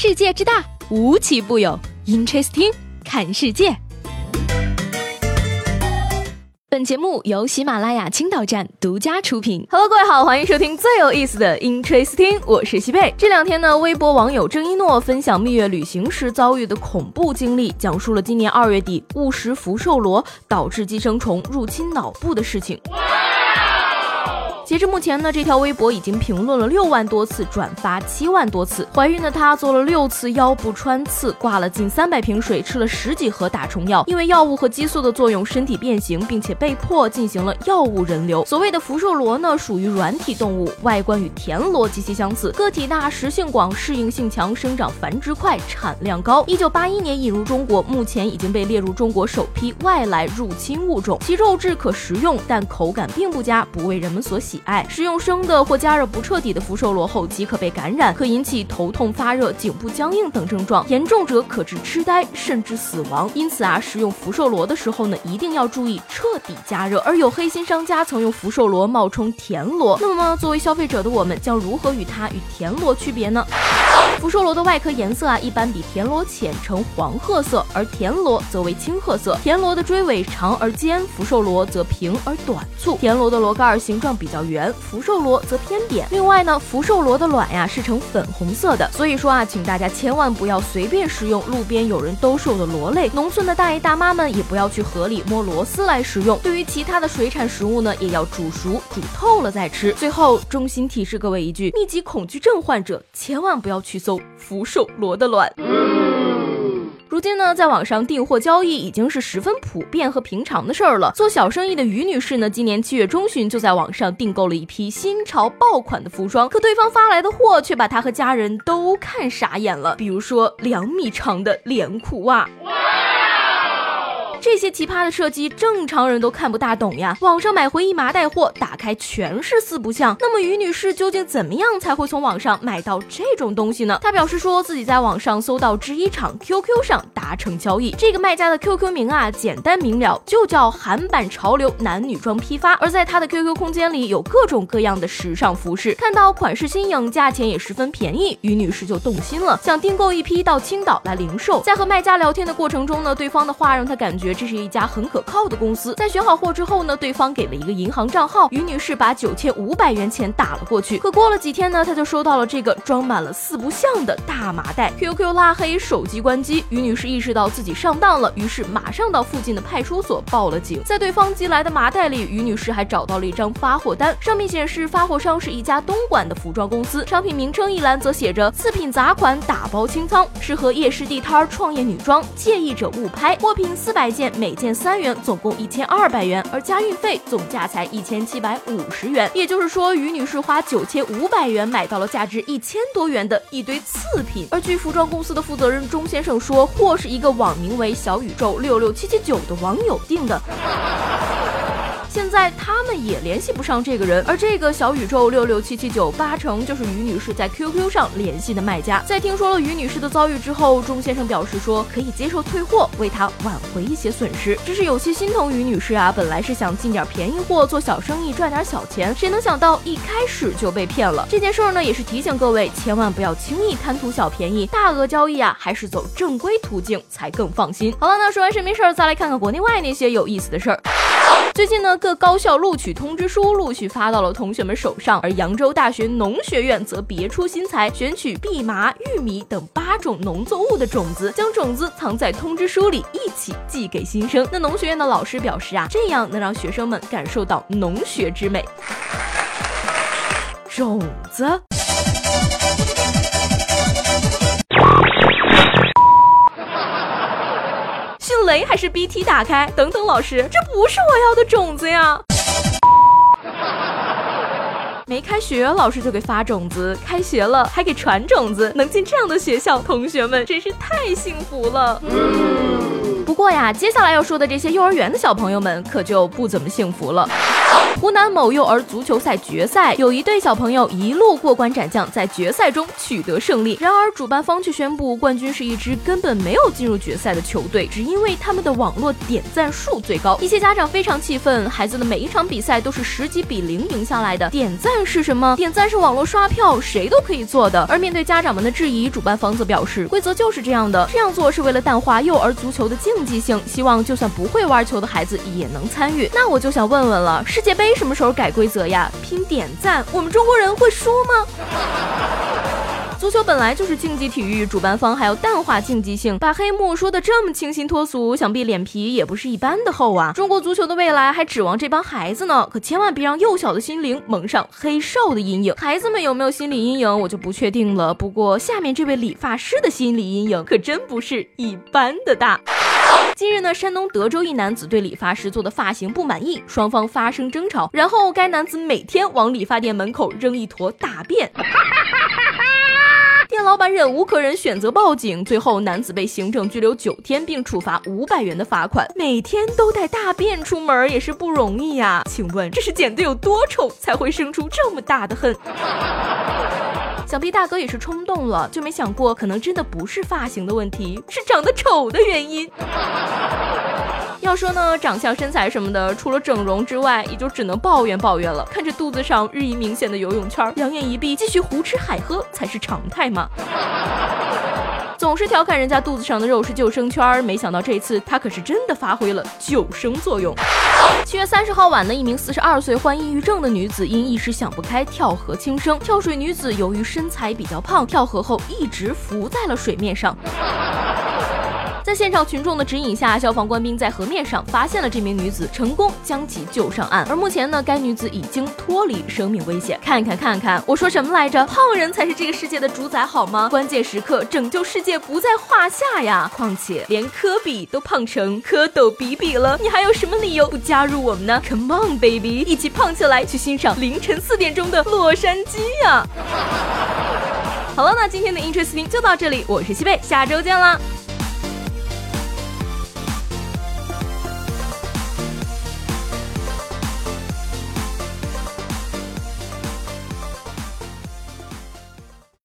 世界之大，无奇不有。Interesting，看世界。本节目由喜马拉雅青岛站独家出品。Hello，各位好，欢迎收听最有意思的 Interesting，我是西贝。这两天呢，微博网友郑一诺分享蜜月旅行时遭遇的恐怖经历，讲述了今年二月底误食福寿螺导致寄生虫入侵脑部的事情。截至目前呢，这条微博已经评论了六万多次，转发七万多次。怀孕的她做了六次腰部穿刺，挂了近三百瓶水，吃了十几盒打虫药。因为药物和激素的作用，身体变形，并且被迫进行了药物人流。所谓的福寿螺呢，属于软体动物，外观与田螺极其相似，个体大，食性广，适应性强，生长繁殖快，产量高。一九八一年引入中国，目前已经被列入中国首批外来入侵物种。其肉质可食用，但口感并不佳，不为人们所喜。爱食用生的或加热不彻底的福寿螺后即可被感染，可引起头痛、发热、颈部僵硬等症状，严重者可致痴呆甚至死亡。因此啊，食用福寿螺的时候呢，一定要注意彻底加热。而有黑心商家曾用福寿螺冒充田螺，那么作为消费者的我们将如何与它与田螺区别呢？福寿螺的外壳颜色啊，一般比田螺浅，呈黄褐色，而田螺则为青褐色。田螺的追尾长而尖，福寿螺则平而短促。田螺的螺盖形状比较圆，福寿螺则偏扁。另外呢，福寿螺的卵呀是呈粉红色的。所以说啊，请大家千万不要随便食用路边有人兜售的螺类。农村的大爷大妈们也不要去河里摸螺丝来食用。对于其他的水产食物呢，也要煮熟、煮透了再吃。最后，衷心提示各位一句：密集恐惧症患者千万不要去。搜福寿螺的卵。如今呢，在网上订货交易已经是十分普遍和平常的事儿了。做小生意的于女士呢，今年七月中旬就在网上订购了一批新潮爆款的服装，可对方发来的货却把她和家人都看傻眼了。比如说两米长的连裤袜。这些奇葩的设计，正常人都看不大懂呀。网上买回一麻袋货，打开全是四不像。那么于女士究竟怎么样才会从网上买到这种东西呢？她表示说自己在网上搜到制衣厂 QQ 上达成交易，这个卖家的 QQ 名啊简单明了，就叫韩版潮流男女装批发。而在他的 QQ 空间里有各种各样的时尚服饰，看到款式新颖，价钱也十分便宜，于女士就动心了，想订购一批到青岛来零售。在和卖家聊天的过程中呢，对方的话让她感觉。这是一家很可靠的公司。在选好货之后呢，对方给了一个银行账号，于女士把九千五百元钱打了过去。可过了几天呢，她就收到了这个装满了四不像的大麻袋，QQ 拉黑，手机关机。于女士意识到自己上当了，于是马上到附近的派出所报了警。在对方寄来的麻袋里，于女士还找到了一张发货单，上面显示发货商是一家东莞的服装公司，商品名称一栏则写着“次品杂款，打包清仓，适合夜市地摊创业女装，介意者勿拍”。货品四百。件每件三元，总共一千二百元，而加运费，总价才一千七百五十元。也就是说，于女士花九千五百元买到了价值一千多元的一堆次品。而据服装公司的负责人钟先生说，货是一个网名为“小宇宙六六七七九”的网友订的。现在他们也联系不上这个人，而这个小宇宙六六七七九八成就是于女士在 QQ 上联系的卖家。在听说了于女士的遭遇之后，钟先生表示说可以接受退货，为她挽回一些损失。只是有些心疼于女士啊，本来是想进点便宜货做小生意赚点小钱，谁能想到一开始就被骗了。这件事儿呢，也是提醒各位千万不要轻易贪图小便宜，大额交易啊，还是走正规途径才更放心。好了，那说完身边事儿，再来看看国内外那些有意思的事儿。最近呢，各高校录取通知书陆续发到了同学们手上，而扬州大学农学院则别出心裁，选取蓖麻、玉米等八种农作物的种子，将种子藏在通知书里，一起寄给新生。那农学院的老师表示啊，这样能让学生们感受到农学之美。种子。迅雷还是 BT 打开？等等，老师，这不是我要的种子呀！没开学，老师就给发种子；开学了，还给传种子。能进这样的学校，同学们真是太幸福了。嗯不过呀，接下来要说的这些幼儿园的小朋友们可就不怎么幸福了。湖南某幼儿足球赛决赛，有一对小朋友一路过关斩将，在决赛中取得胜利。然而，主办方却宣布冠军是一支根本没有进入决赛的球队，只因为他们的网络点赞数最高。一些家长非常气愤，孩子的每一场比赛都是十几比零赢下来的，点赞是什么？点赞是网络刷票，谁都可以做的。而面对家长们的质疑，主办方则表示，规则就是这样的，这样做是为了淡化幼儿足球的竞技性，希望就算不会玩球的孩子也能参与。那我就想问问了，世界杯什么时候改规则呀？拼点赞，我们中国人会输吗？足球本来就是竞技体育，主办方还要淡化竞技性，把黑幕说的这么清新脱俗，想必脸皮也不是一般的厚啊！中国足球的未来还指望这帮孩子呢，可千万别让幼小的心灵蒙上黑哨的阴影。孩子们有没有心理阴影，我就不确定了。不过下面这位理发师的心理阴影可真不是一般的大。近日呢，山东德州一男子对理发师做的发型不满意，双方发生争吵，然后该男子每天往理发店门口扔一坨大便。店老板忍无可忍，选择报警。最后，男子被行政拘留九天，并处罚五百元的罚款。每天都带大便出门也是不容易呀，请问这是剪得有多丑才会生出这么大的恨？想必大哥也是冲动了，就没想过可能真的不是发型的问题，是长得丑的原因。要说呢，长相、身材什么的，除了整容之外，也就只能抱怨抱怨了。看着肚子上日益明显的游泳圈，两眼一闭，继续胡吃海喝才是常态嘛。总是调侃人家肚子上的肉是救生圈，没想到这次他可是真的发挥了救生作用。七月三十号晚呢，一名四十二岁患抑郁症的女子因一时想不开跳河轻生。跳水女子由于身材比较胖，跳河后一直浮在了水面上。在现场群众的指引下，消防官兵在河面上发现了这名女子，成功将其救上岸。而目前呢，该女子已经脱离生命危险。看看看看，我说什么来着？胖人才是这个世界的主宰，好吗？关键时刻拯救世界不在话下呀！况且连科比都胖成蝌蚪比比了，你还有什么理由不加入我们呢？Come on baby，一起胖起来，去欣赏凌晨四点钟的洛杉矶呀！好了，那今天的 Interesting 就到这里，我是西贝，下周见啦。